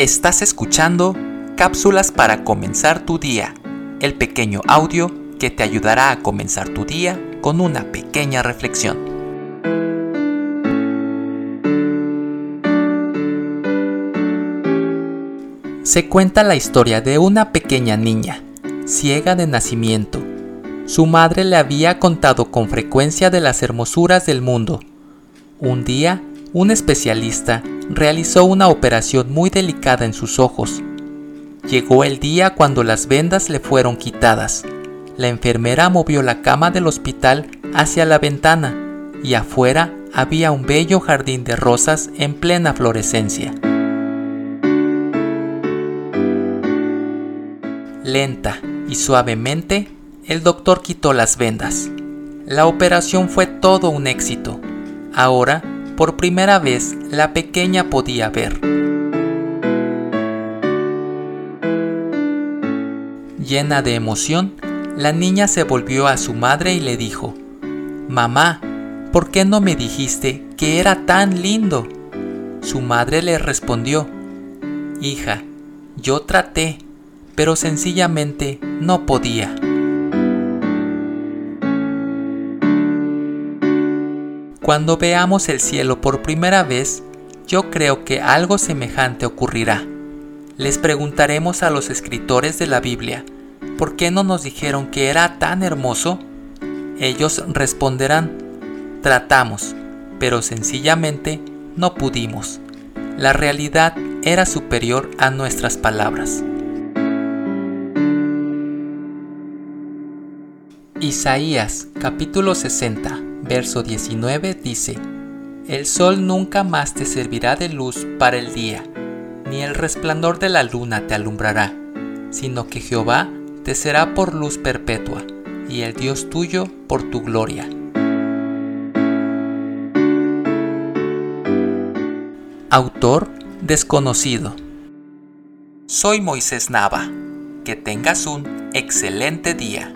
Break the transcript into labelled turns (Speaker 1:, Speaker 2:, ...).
Speaker 1: Estás escuchando Cápsulas para comenzar tu día, el pequeño audio que te ayudará a comenzar tu día con una pequeña reflexión. Se cuenta la historia de una pequeña niña, ciega de nacimiento. Su madre le había contado con frecuencia de las hermosuras del mundo. Un día, un especialista realizó una operación muy delicada en sus ojos. Llegó el día cuando las vendas le fueron quitadas. La enfermera movió la cama del hospital hacia la ventana y afuera había un bello jardín de rosas en plena florescencia. Lenta y suavemente, el doctor quitó las vendas. La operación fue todo un éxito. Ahora por primera vez la pequeña podía ver. Llena de emoción, la niña se volvió a su madre y le dijo, Mamá, ¿por qué no me dijiste que era tan lindo? Su madre le respondió, Hija, yo traté, pero sencillamente no podía. Cuando veamos el cielo por primera vez, yo creo que algo semejante ocurrirá. Les preguntaremos a los escritores de la Biblia, ¿por qué no nos dijeron que era tan hermoso? Ellos responderán, tratamos, pero sencillamente no pudimos. La realidad era superior a nuestras palabras. Isaías capítulo 60 verso 19 dice, El sol nunca más te servirá de luz para el día, ni el resplandor de la luna te alumbrará, sino que Jehová te será por luz perpetua, y el Dios tuyo por tu gloria. Autor desconocido. Soy Moisés Nava. Que tengas un excelente día.